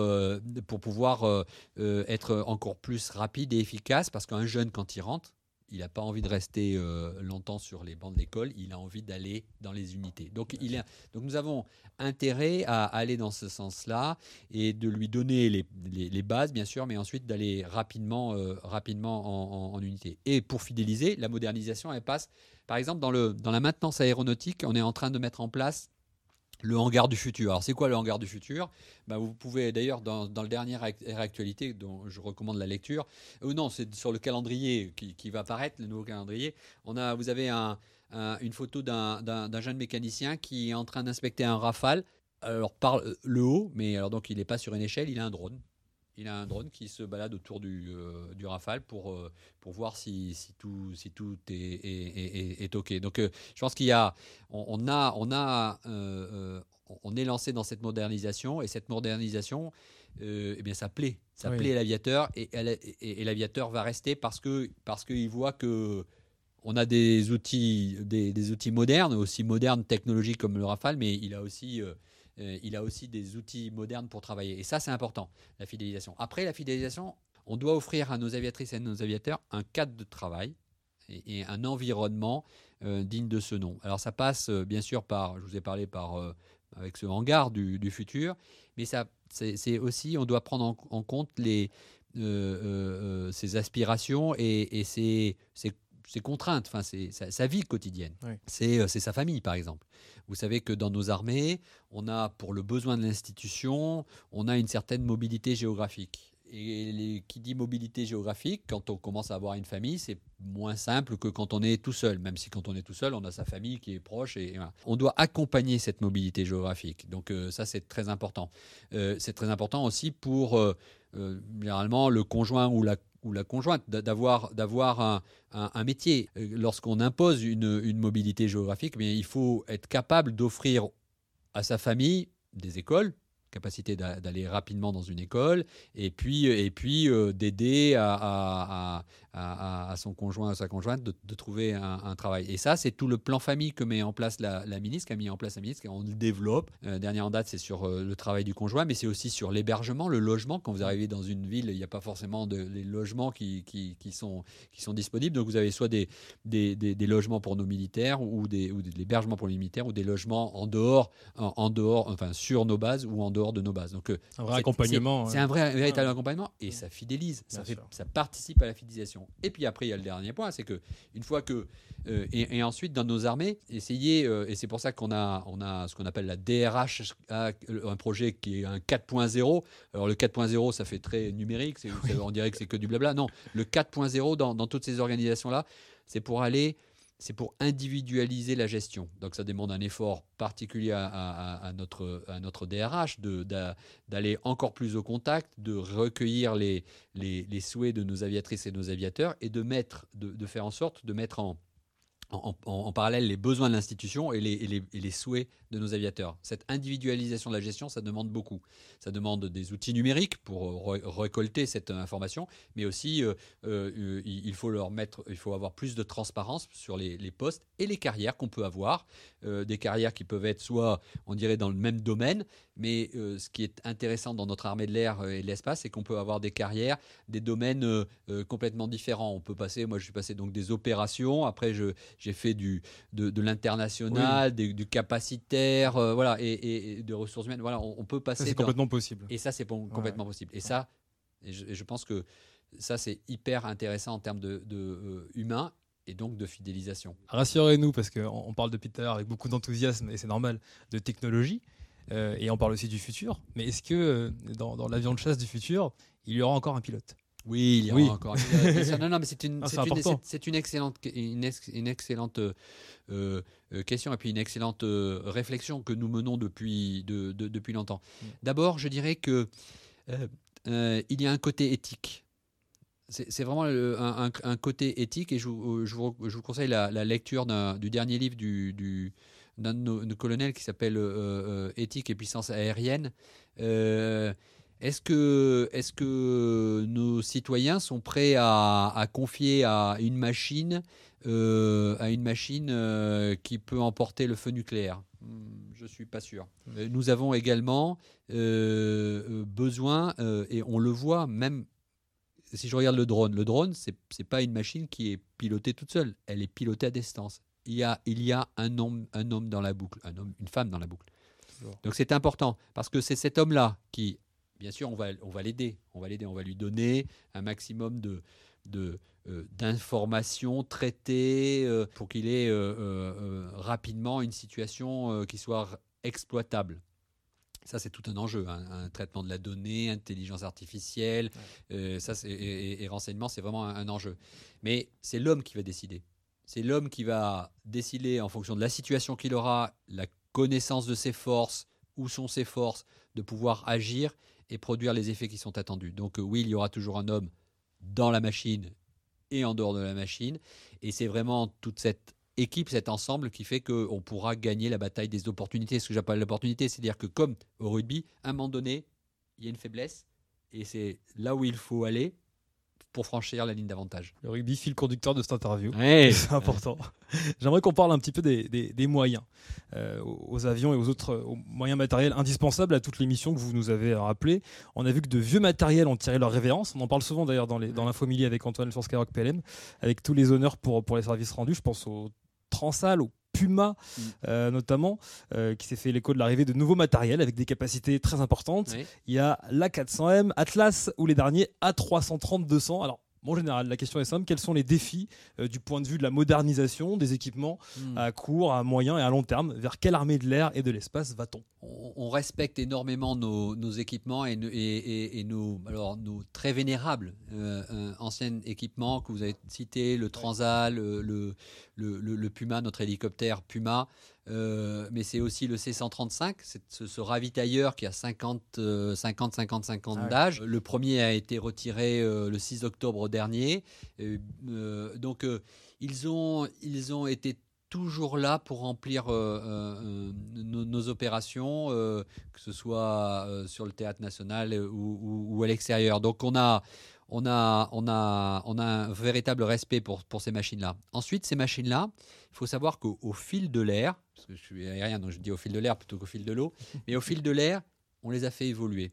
pour pouvoir être encore plus rapide et efficace, parce qu'un jeune, quand il rentre, il n'a pas envie de rester euh, longtemps sur les bancs de l'école, il a envie d'aller dans les unités. Donc, il donc nous avons intérêt à aller dans ce sens-là et de lui donner les, bases, bien sûr, mais ensuite d'aller rapidement, euh, rapidement en, unité. Et pour fidéliser, la modernisation, elle passe, par exemple, dans, le, dans la maintenance aéronautique, on est en train de mettre en place le hangar du futur. Alors, c'est quoi le hangar du futur? Bah, Vous pouvez d'ailleurs, dans, le dernier Actualité, dont je recommande la lecture, ou non, c'est sur le calendrier qui, va apparaître, le nouveau calendrier. On a, vous avez une photo d'un jeune mécanicien qui est en train d'inspecter un rafale. Alors, par le haut, mais alors donc il n'est pas sur une échelle, il a un drone. Il a un drone qui se balade autour du, euh, du Rafale pour, euh, pour voir si, si, tout, si tout est, est, est, OK. Donc, euh, je pense qu'il y a, on, a, on, a on est lancé dans cette modernisation et cette modernisation, eh bien, ça plaît. Ça plaît à l'aviateur et, et, l'aviateur va rester parce qu'il parce qu'il voit que on a des outils, des, des, outils modernes, aussi modernes technologiques comme le Rafale, mais il a aussi euh, il a aussi des outils modernes pour travailler. Et ça, c'est important, la fidélisation. Après, la fidélisation, on doit offrir à nos aviatrices et à nos aviateurs un cadre de travail et, un environnement euh, digne de ce nom. Alors ça passe euh, bien sûr par, je vous ai parlé par avec ce hangar du, futur, mais ça, c'est aussi, on doit prendre en, compte les, ses aspirations et, et ses, contraintes, enfin sa, vie quotidienne. C'est sa famille par exemple. Vous savez que dans nos armées, on a, pour le besoin de l'institution, on a une certaine mobilité géographique. Et qui dit mobilité géographique, quand on commence à avoir une famille, c'est moins simple que quand on est tout seul. Même si quand on est tout seul, on a sa famille qui est proche. Et, On doit accompagner cette mobilité géographique. Donc euh, ça, c'est très important. Euh, c'est très important aussi pour, euh, généralement, le conjoint ou la ou la conjointe, d'avoir, un, métier. Euh, lorsqu'on impose une, une, mobilité géographique, mais il faut être capable d'offrir à sa famille des écoles, capacité d'aller rapidement dans une école et puis, et puis euh, d'aider à, à, son conjoint, à sa conjointe de, trouver un, travail. Et ça, c'est tout le plan famille que met en place la, ministre, qu'a mis en place la ministre, on le développe. Euh, dernière en date, c'est sur euh, le travail du conjoint, mais c'est aussi sur l'hébergement, le logement. Quand vous arrivez dans une ville, il n'y a pas forcément de les logements qui, qui, qui, sont, qui sont disponibles. Donc vous avez soit des, des, des, logements pour nos militaires ou, des, ou de l'hébergement pour les militaires ou des logements en dehors, en, dehors, enfin sur nos bases ou en dehors de nos bases. Donc euh, un vrai accompagnement. C'est un vrai véritable accompagnement et ça fidélise, ça, fait, ça participe à la fidélisation. Et puis après, il y a le dernier point, c'est que une fois que euh, et, ensuite dans nos armées, essayer euh, et c'est pour ça qu'on a on a ce qu'on appelle la DRH, un projet qui est un 4.0. Alors le 4.0, ça fait très numérique, on dirait que c'est que du blabla. Non, le 4.0 dans, dans toutes ces organisations là, c'est pour aller c'est pour individualiser la gestion. Donc ça demande un effort particulier à, notre, DRH d'aller encore plus au contact, de recueillir les, souhaits de nos aviatrices et nos aviateurs et de, de faire en sorte de mettre en, en, parallèle les besoins de l'institution et les, souhaits de nos aviateurs. Cette individualisation de la gestion, ça demande beaucoup. Ça demande des outils numériques pour récolter cette information, mais aussi euh, euh, il faut leur mettre, il faut avoir plus de transparence sur les, postes et les carrières qu'on peut avoir. Euh, des carrières qui peuvent être soit, on dirait, dans le même domaine, mais ce qui est intéressant dans notre armée de l'air et de l'espace, c'est qu'on peut avoir des carrières, des domaines complètement différents. On peut passer, moi je suis passé donc des opérations, après j'ai fait du, de, l'international, du capacitaire, euh, voilà, et, de ressources humaines. Voilà, on, peut passer. C'est complètement possible. Et ça, c'est complètement possible. Et ça, et je, pense que ça, c'est hyper intéressant en termes de, de euh, humain et donc de fidélisation. Rassurez-nous, parce qu'on parle depuis tout à l'heure avec beaucoup d'enthousiasme, et c'est normal, de technologie, euh, et on parle aussi du futur. Mais est-ce que dans, dans l'avion de chasse du futur, il y aura encore un pilote? Oui, il y a encore. non, non, mais c'est une, c'est une, excellente, une, une excellente euh, euh, question et puis une excellente euh, réflexion que nous menons depuis, de, depuis longtemps. Mm. D'abord, je dirais que il y a un côté éthique. C'est vraiment un, côté éthique et je, vous, vous, conseille la, lecture du dernier livre du, du d'un de nos, colonels qui s'appelle Éthique et puissance aérienne. Est-ce que, nos citoyens sont prêts à, confier à une machine, euh, à une machine euh, qui peut emporter le feu nucléaire? Hmm, je suis pas sûr. Euh, nous avons également besoin, et on le voit même si je regarde le drone, le drone, c'est n'est pas une machine qui est pilotée toute seule, elle est pilotée à distance. Il y a, il y a un, homme, un homme dans la boucle, un homme, une femme dans la boucle. Donc c'est important parce que c'est cet homme-là qui, bien sûr, on va, on va l'aider, on va l'aider, on va lui donner un maximum de, de euh, d'informations traitées euh, pour qu'il ait euh, rapidement une situation qui soit exploitable. Ça, c'est tout un enjeu. Hein. Un traitement de la donnée, intelligence artificielle, ça, et, renseignement, c'est vraiment un, enjeu. Mais c'est l'homme qui va décider. C'est l'homme qui va décider en fonction de la situation qu'il aura, la connaissance de ses forces, où sont ses forces, de pouvoir agir et produire les effets qui sont attendus. Donc oui, il y aura toujours un homme dans la machine et en dehors de la machine. Et c'est vraiment toute cette équipe, cet ensemble qui fait qu'on pourra gagner la bataille des opportunités. Ce que j'appelle l'opportunité, c'est-à-dire que comme au rugby, à un moment donné, il y a une faiblesse et c'est là où il faut aller pour franchir la ligne d'avantage. Le rugby fil conducteur de cette interview. C'est important. J'aimerais qu'on parle un petit peu des, moyens euh, aux avions et aux autres moyens matériels indispensables à toutes les missions que vous nous avez rappelées. On a vu que de vieux matériels ont tiré leur révérence. On en parle souvent d'ailleurs dans l'infomilie avec Antoine sur Skyrock PLM, avec tous les honneurs pour, pour les services rendus. Je pense au Transal, au Puma mm. euh, notamment, euh, qui s'est fait l'écho de l'arrivée de nouveaux matériels avec des capacités très importantes. Il y a l'A400M, Atlas ou les derniers A330-200. Alors Bon, général, la question est simple. Quels sont les défis euh, du point de vue de la modernisation des équipements hmm. à court, à moyen et à long terme? Vers quelle armée de l'air et de l'espace va-t-on? On, respecte énormément nos, équipements et, et, nos, alors, nos très vénérables euh, euh, anciens équipements que vous avez cités, le Transal, le, le, le Puma, notre hélicoptère Puma. Euh, mais c'est aussi le C135, ce, ce, ravitailleur qui a 50, 50, 50, 50 d'âge. Le premier a été retiré euh, le 6 octobre dernier. Euh, donc ils, ont, ils ont été toujours là pour remplir nos, opérations, que ce soit sur le théâtre national ou, ou à l'extérieur. Donc on a, on a, on a, on a un véritable respect pour, pour ces machines-là. Ensuite, ces machines-là, il faut savoir qu'au fil de l'air, parce que je suis aérien, donc je dis au fil de l'air plutôt qu'au fil de l'eau, mais au fil de l'air, on les a fait évoluer.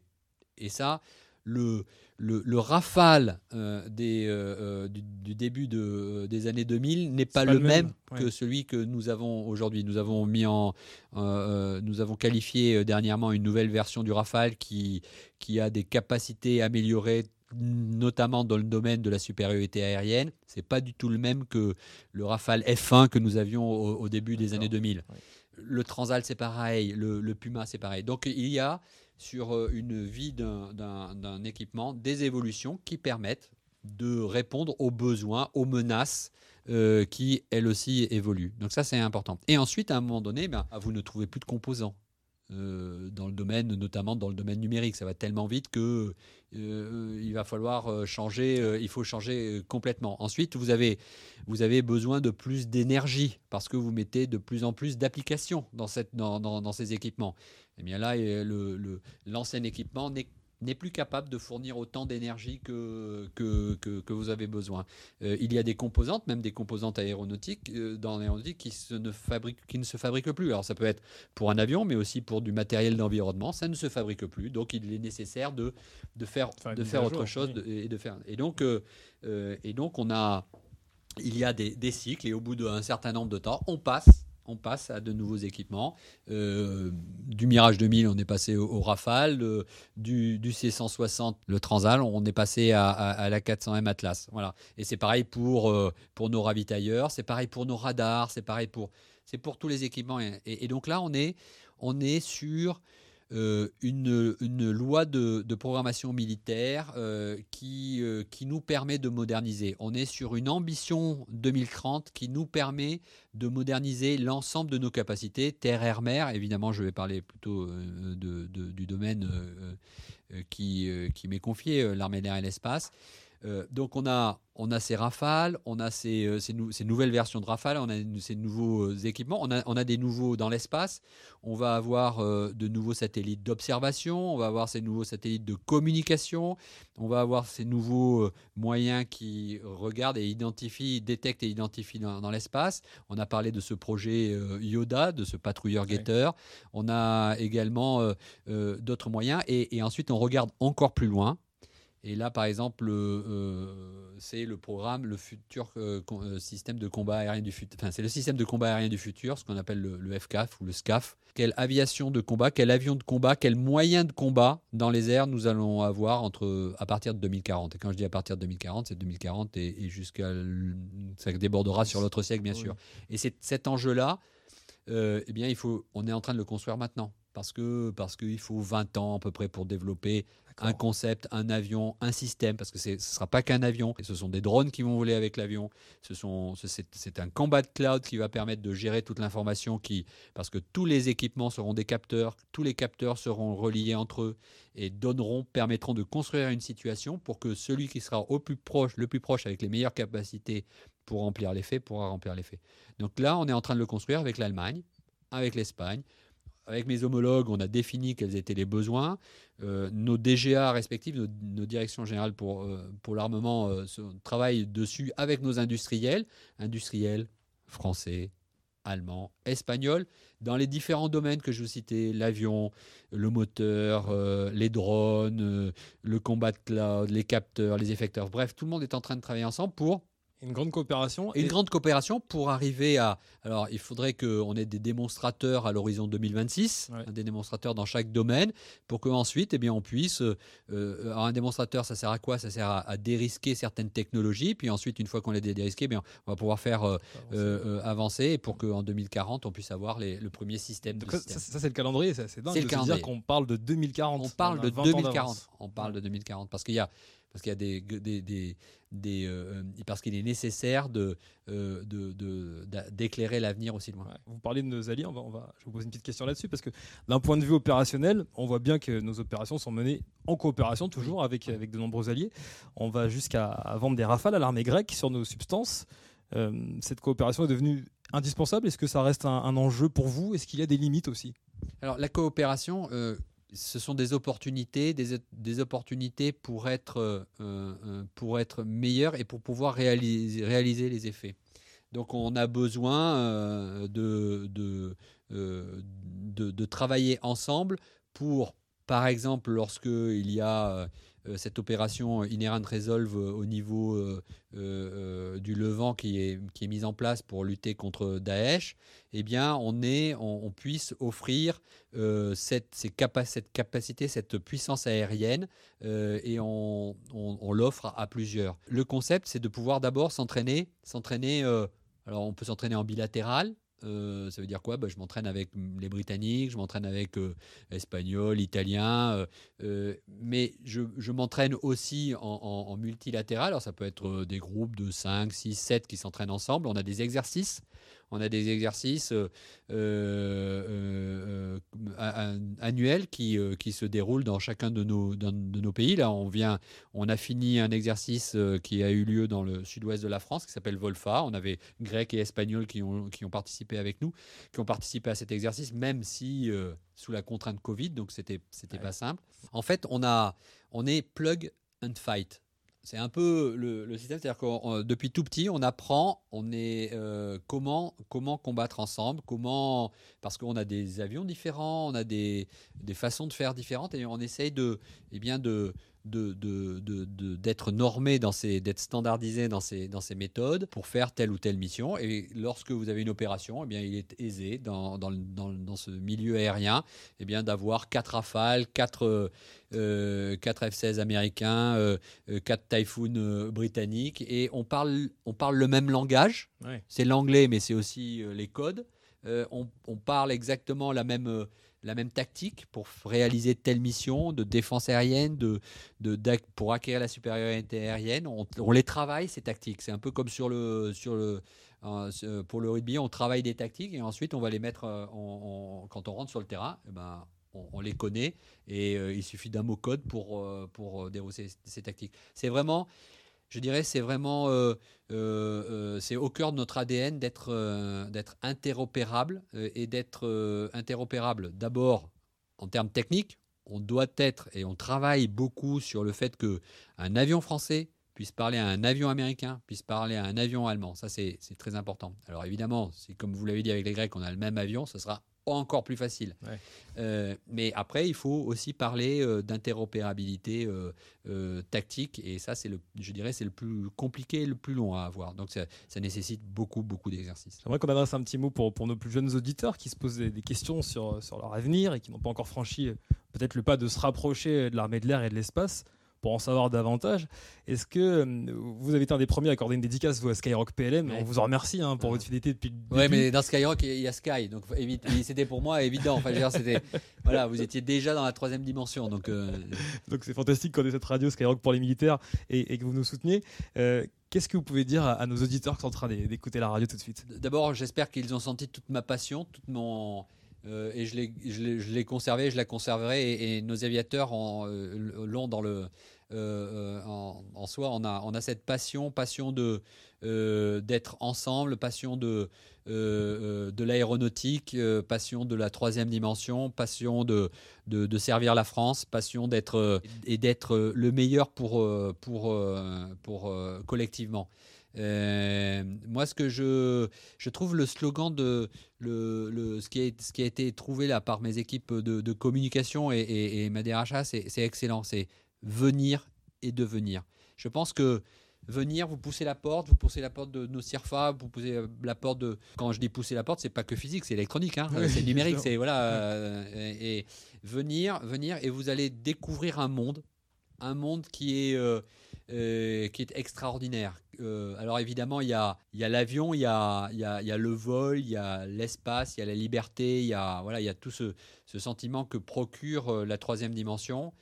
Et ça, le, le, rafale euh, des, euh, euh, du, début de, des années 2000 n'est pas, le même, que celui que nous avons aujourd'hui. Nous avons mis en, nous avons qualifié dernièrement une nouvelle version du Rafale qui, qui a des capacités améliorées notamment dans le domaine de la supériorité aérienne. C'est pas du tout le même que le Rafale F1 que nous avions au, début des années 2000. Le Transal, c'est pareil. Le, Puma, c'est pareil. Donc, il y a sur euh, une vie d'un équipement des évolutions qui permettent de répondre aux besoins, aux menaces euh, qui, elles aussi, évoluent. Donc ça, c'est important. Et ensuite, à un moment donné, ben, vous ne trouvez plus de composants. Euh, dans le domaine, notamment dans le domaine numérique. Ça va tellement vite que euh, il va falloir euh, changer, il faut changer complètement. Ensuite, vous avez, vous avez besoin de plus d'énergie parce que vous mettez de plus en plus d'applications dans, cette, dans, dans, ces équipements. Et eh bien là, l'ancien le, équipement n'est n'est plus capable de fournir autant d'énergie que que, que, vous avez besoin. Euh, il y a des composantes, même des composantes aéronautiques, euh, dans l'aéronautique qui, se ne fabriquent, qui ne se fabriquent plus. Alors ça peut être pour un avion, mais aussi pour du matériel d'environnement, ça ne se fabrique plus. Donc il est nécessaire de, de faire, de faire autre chose et de faire. Et donc, euh, et donc on a, il y a des, des cycles et au bout d'un certain nombre de temps, on passe on passe à de nouveaux équipements. Euh, du Mirage 2000, on est passé au, Rafale. du, C160, le Transal, on est passé à, la 400M Atlas. Voilà. Et c'est pareil pour, euh, pour nos ravitailleurs, c'est pareil pour nos radars, c'est pareil pour, pour tous les équipements. Et, donc là, on est, on est sur euh, une, loi de, programmation militaire euh, qui, euh, qui nous permet de moderniser. On est sur une ambition 2030 qui nous permet de moderniser l'ensemble de nos capacités, terre, air, mer. Évidemment, je vais parler plutôt de, du domaine qui, qui m'est confié, l'armée de l'air et l'espace. Euh, donc on a, on a ces Rafales, on a ces, euh, ces, nouvelles versions de Rafale, on a ces nouveaux euh, équipements, on a, on a des nouveaux dans l'espace, on va avoir de nouveaux satellites d'observation, on va avoir ces nouveaux satellites de communication, on va avoir ces nouveaux moyens qui regardent et identifient, détectent et identifient dans, l'espace. On a parlé de ce projet Yoda, de ce patrouilleur-guetteur. On a également d'autres moyens et, et ensuite on regarde encore plus loin. Et là, par exemple, euh, c'est le programme, le futur euh, euh, système de combat aérien du futur. Enfin, c'est le système de combat aérien du futur, ce qu'on appelle le, FCAF ou le SCAF. Quelle aviation de combat, quel avion de combat, quels moyens de combat dans les airs nous allons avoir entre, à partir de 2040. Et quand je dis à partir de 2040, c'est 2040 et, jusqu'à. Ça débordera sur l'autre siècle, bien sûr. Et c'est cet enjeu-là, eh bien, il faut, on est en train de le construire maintenant parce que parce qu'il faut 20 ans à peu près pour développer un concept, un avion, un système, parce que ce ne sera pas qu'un avion, ce sont des drones qui vont voler avec l'avion, c'est un combat cloud qui va permettre de gérer toute l'information, qui, parce que tous les équipements seront des capteurs, tous les capteurs seront reliés entre eux et donneront, permettront de construire une situation pour que celui qui sera au plus proche, le plus proche avec les meilleures capacités pour remplir l'effet, pourra remplir l'effet. Donc là, on est en train de le construire avec l'Allemagne, avec l'Espagne, avec mes homologues, on a défini quels étaient les besoins. Euh, nos DGA respectifs, nos, directions générales pour, euh, pour l'armement, euh, travaillent dessus avec nos industriels, industriels français, allemands, espagnols, dans les différents domaines que je vous citais, l'avion, le moteur, les drones, le combat de cloud, les capteurs, les effecteurs. Bref, tout le monde est en train de travailler ensemble pour une grande coopération. Une grande coopération pour arriver à. Alors, il faudrait qu'on ait des démonstrateurs à l'horizon 2026, des démonstrateurs dans chaque domaine, pour qu'ensuite, eh bien, on puisse. Euh, euh, un démonstrateur, ça sert à quoi? Ça sert à, dérisquer certaines technologies. Puis ensuite, une fois qu'on les a dérisquées, eh bien, on va pouvoir faire euh, avancer pour qu'en 2040, on puisse avoir les, le premier système. ça, ça c'est le calendrier, c'est dingue. C'est le calendrier. dire qu'on parle de 2040. On parle de 2040. On parle de 2040 parce qu'il y a parce qu'il y a des, des, des, euh, parce qu'il est nécessaire de, euh, d'éclairer l'avenir aussi loin. Vous parlez de nos alliés, on va, on va, je vous pose une petite question là-dessus, parce que d'un point de vue opérationnel, on voit bien que nos opérations sont menées en coopération, toujours avec, avec de nombreux alliés. On va jusqu'à vendre des rafales à l'armée grecque sur nos substances. Euh, cette coopération est devenue indispensable. Est-ce que ça reste un, un enjeu pour vous? Est-ce qu'il y a des limites aussi? Alors la coopération, ce sont des opportunités, des, opportunités pour être, euh, euh, pour être meilleur et pour pouvoir réaliser, les effets. Donc on a besoin euh, de, de, de, travailler ensemble pour, par exemple, lorsque il y a euh, cette opération Inherent Resolve euh, au niveau euh, du Levant qui est, qui est mise en place pour lutter contre Daesh, eh bien, on, est, on, puisse offrir cette, cette capacité, cette puissance aérienne, et on, on, l'offre à, plusieurs. Le concept, c'est de pouvoir d'abord s'entraîner, s'entraîner. alors, on peut s'entraîner en bilatéral, euh, ça veut dire quoi? Bah, Je m'entraîne avec les Britanniques, je m'entraîne avec euh, Espagnols, Italiens, euh, mais je, m'entraîne aussi en, en, multilatéral. Alors ça peut être des groupes de 5, 6, 7 qui s'entraînent ensemble. On a des exercices on a des exercices euh, euh, euh, annuels qui, qui se déroulent dans chacun de nos, de nos pays. Là, on, vient, on a fini un exercice qui a eu lieu dans le sud-ouest de la France qui s'appelle Volfa. On avait Grecs et Espagnols qui ont, qui ont participé avec nous, qui ont participé à cet exercice, même si sous la contrainte Covid, donc c'était c'était pas simple. En fait, on a on est plug and fight. C'est un peu le, système, c'est-à-dire que depuis tout petit, on apprend, on est euh, comment comment combattre ensemble, comment parce qu'on a des avions différents, on a des, des façons de faire différentes et on essaye de eh bien de de, de, normé, dans ces, d'être standardisé dans ces, dans ces méthodes pour faire telle ou telle mission. Et lorsque vous avez une opération, eh bien, il est aisé dans, dans, dans, dans ce milieu aérien eh bien, d'avoir 4 Rafales, 4, euh, 4 F-16 américains, euh, 4 Typhoon euh, britanniques. Et on parle, on parle le même langage. C'est l'anglais, mais c'est aussi euh, les codes. Euh, on, on, parle exactement la même la même tactique pour réaliser telle mission de défense aérienne, de, pour acquérir la supériorité aérienne. On, les travaille, ces tactiques. C'est un peu comme sur le, sur le, euh, pour le rugby, on travaille des tactiques et ensuite on va les mettre, euh, quand on rentre sur le terrain, eh ben, on, les connaît et euh, il suffit d'un mot code pour, pour dérouler ces, tactiques. C'est vraiment je dirais, c'est vraiment c'est au cœur de notre ADN d'être d'être interopérable et d'être interopérable d'abord en termes techniques. On doit être et on travaille beaucoup sur le fait que un avion français puisse parler à un avion américain, puisse parler à un avion allemand. Ça, c'est très important. Alors évidemment, c'est comme vous l'avez dit avec les Grecs, on a le même avion, ce sera encore plus facile. Euh, mais après, il faut aussi parler euh, d'interopérabilité euh, tactique, et ça, c'est le, je dirais, c'est le plus compliqué, le plus long à avoir. Donc, ça, nécessite beaucoup, beaucoup d'exercices. J'aimerais qu'on adresse un petit mot pour, pour nos plus jeunes auditeurs qui se posent des, questions sur, sur leur avenir et qui n'ont pas encore franchi peut-être le pas de se rapprocher de l'armée de l'air et de l'espace pour en savoir davantage. Est-ce que euh, vous avez été un des premiers à accorder une dédicace vous, à Skyrock PLM On vous en remercie hein, pour votre fidélité depuis le début. Oui, mais dans Skyrock, il y a Sky, donc c'était pour moi évident. Enfin, c'était voilà, vous étiez déjà dans la troisième dimension, donc. Euh, donc c'est fantastique qu'on ait cette radio Skyrock pour les militaires et, que vous nous souteniez. Euh, qu'est-ce que vous pouvez dire à, nos auditeurs qui sont en train d'écouter la radio tout de suite? D'abord, j'espère qu'ils ont senti toute ma passion, toute mon et je l'ai conservé, je la conserverai, et, et nos aviateurs l'ont dans le, euh, euh, en, soi, on a, cette passion, passion de euh, d'être ensemble, passion de de l'aéronautique, passion de la troisième dimension, passion de, de, servir la France, passion d'être et d'être le meilleur pour pour pour collectivement. moi, ce que je, je trouve le slogan de le, le, ce, qui a, ce qui a été trouvé là par mes équipes de, de communication et, et, et ma DRHA, c'est excellent. C'est venir et devenir. Je pense que venir, vous poussez la porte, vous poussez la porte de nos CIRFA, vous poussez euh, la porte de. Quand je dis pousser la porte, c'est pas que physique, c'est électronique, hein, c'est numérique, c'est voilà. Euh, et, venir, venir, et vous allez découvrir un monde, un monde qui est euh, qui est extraordinaire. alors évidemment, il y a, y a l'avion, il y a, y, a, y a, le vol, il y a l'espace, il y a la liberté, il y a voilà, il y a tout ce, ce sentiment que procure la troisième dimension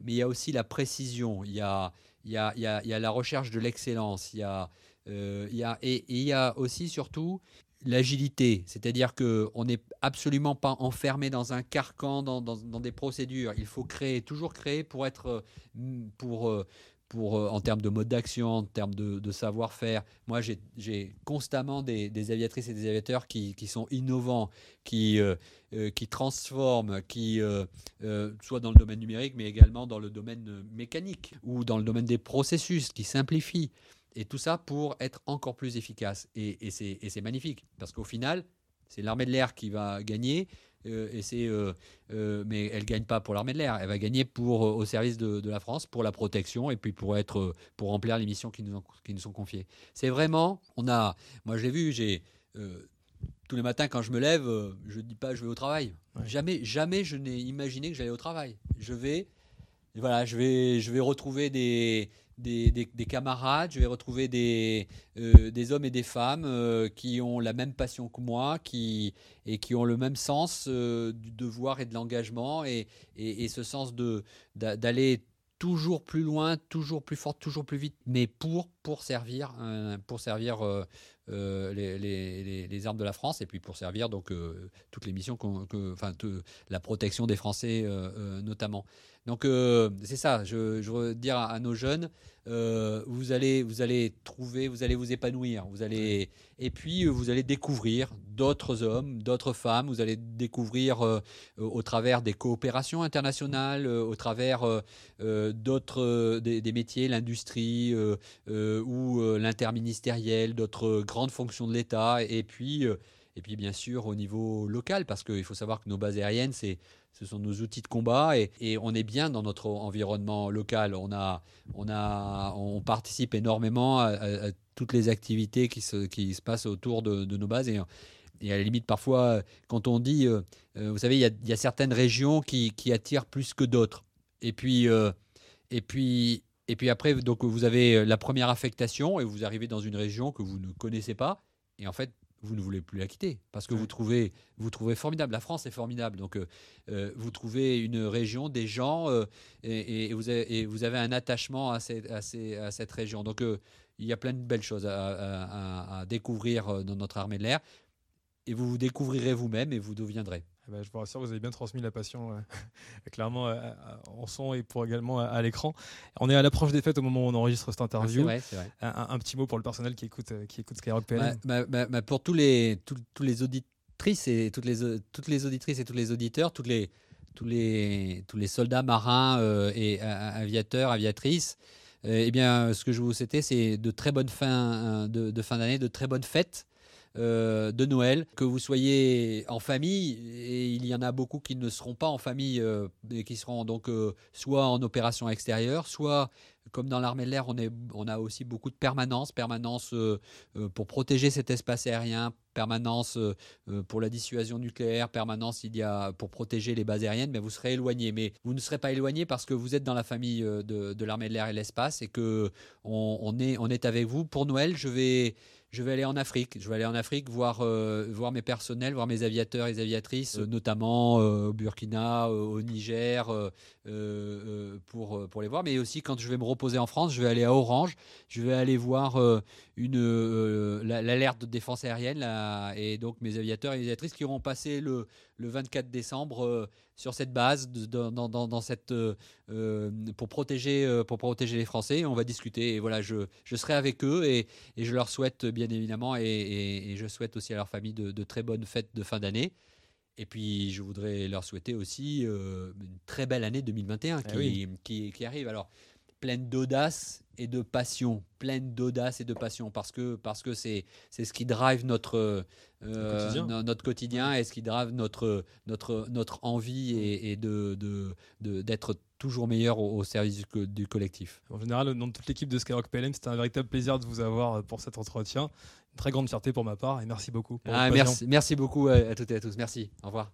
mais il y a aussi la précision, il y a, il y a, il y a, il y a la recherche de l'excellence, il y a, euh, il y a, et, il y a aussi surtout l'agilité, c'est-à-dire qu'on n'est absolument pas enfermé dans un carcan, dans, dans, dans, des procédures. Il faut créer, toujours créer pour être, pour, euh, pour, euh, en termes de mode d'action, en termes de, savoir-faire. Moi, j'ai constamment des, aviatrices et des aviateurs qui, sont innovants, qui, euh, euh, qui transforment, qui, soit dans le domaine numérique, mais également dans le domaine mécanique ou dans le domaine des processus, qui simplifient. Et tout ça pour être encore plus efficace. Et, et c'est magnifique, parce qu'au final, c'est l'armée de l'air qui va gagner. Euh, et c'est, euh, euh, mais elle gagne pas pour l'armée de l'air. Elle va gagner pour au service de, la France, pour la protection et puis pour être, pour remplir les missions qui nous, qui nous sont confiées. C'est vraiment, on a, moi je l'ai vu, j'ai tous les matins quand je me lève, je dis pas je vais au travail. Jamais, jamais je n'ai imaginé que j'allais au travail. Je vais, voilà, je vais, je vais retrouver des des, camarades, je vais retrouver des, euh, des hommes et des femmes euh, qui ont la même passion que moi qui, et qui ont le même sens euh, du devoir et de l'engagement et, et, ce sens d'aller toujours plus loin, toujours plus fort, toujours plus vite, mais pour, pour servir, pour servir les, les, armes de la France et puis pour servir donc toutes les missions, enfin la protection des Français notamment. Donc euh, c'est ça, je, je, veux dire à, nos jeunes, euh, vous, allez, vous allez trouver, vous allez vous épanouir, vous allez, et puis euh, vous allez découvrir d'autres hommes, d'autres femmes, vous allez découvrir au travers des coopérations internationales, au travers d'autres des, des, métiers, l'industrie ou l'interministériel, d'autres grandes fonctions de l'État, et puis et puis bien sûr au niveau local, parce qu'il faut savoir que nos bases aériennes, c'est ce sont nos outils de combat et, on est bien dans notre environnement local. On, a, on, a, on participe énormément à, toutes les activités qui se, passent autour de, nos bases. Et, à la limite, parfois, quand on dit, euh, euh, vous savez, il y, a, certaines régions qui, qui attirent plus que d'autres. Et puis, euh, et puis, et puis après, donc vous avez la première affectation et vous arrivez dans une région que vous ne connaissez pas. Et en fait, vous ne voulez plus la quitter parce que vous trouvez vous trouvez formidable. La France est formidable. Donc euh, euh, vous trouvez une région des gens euh, et, vous avez, vous avez, un attachement à, cette, à, cette région. Donc il y a plein de belles choses à, découvrir dans notre armée de l'air. Et vous vous découvrirez vous-même et vous deviendrez. Eh ben, je vous rassure, vous avez bien transmis la passion, clairement, en son et pour également à, l'écran. On est à l'approche des fêtes au moment où on enregistre cette interview. Ah, vrai, Un, petit mot pour le personnel qui écoute, qui écoute Skyrock PLM. Bah, bah, bah, pour tous les, tous, les auditrices et toutes les, toutes les auditrices et tous les auditeurs, toutes les, tous, les, tous les soldats marins euh, et aviateurs, aviatrices, euh, eh bien, ce que je vous souhaite, c'est de très bonnes fins de, de fin d'année, de très bonnes fêtes. Euh, de Noël, que vous soyez en famille, et il y en a beaucoup qui ne seront pas en famille, euh, et qui seront donc euh, soit en opération extérieure, soit comme dans l'armée de l'air, on, on a aussi beaucoup de permanence, permanence pour protéger cet espace aérien, permanence pour la dissuasion nucléaire, permanence il y a pour protéger les bases aériennes, mais vous serez éloigné. Mais vous ne serez pas éloigné parce que vous êtes dans la famille de, l'armée de l'air et l'espace et que on, est, on est avec vous. Pour Noël, je vais je vais aller en Afrique. Je vais aller en Afrique voir, euh, voir mes personnels, voir mes aviateurs et aviatrices, notamment euh, au Burkina, euh, au Niger, pour, pour les voir. Mais aussi, quand je vais me reposer en France, je vais aller à Orange. Je vais aller voir une l'alerte de défense aérienne et donc mes aviateurs et aviatrices qui auront passé le, le 24 décembre sur cette base, dans, dans, cette, pour, protéger, pour protéger les Français. On va discuter et voilà, je, je serai avec eux et, et je leur souhaite bien évidemment, et, je souhaite aussi à leur famille de, très bonnes fêtes de fin d'année. Et puis, je voudrais leur souhaiter aussi euh, une très belle année 2021 eh qui, qui, arrive. Alors, pleine d'audace et de passion, pleine d'audace et de passion, parce que parce que c'est c'est ce qui drive notre euh, quotidien. notre quotidien et ce qui drive notre notre notre envie et, de d'être de, toujours meilleur au, service du, collectif. En général, au nom de toute l'équipe de Skyrock PLM, c'était un véritable plaisir de vous avoir euh, pour cet entretien. Une très grande fierté pour ma part et merci beaucoup. Ah, merci, merci beaucoup à toutes et à tous. Merci. Au revoir.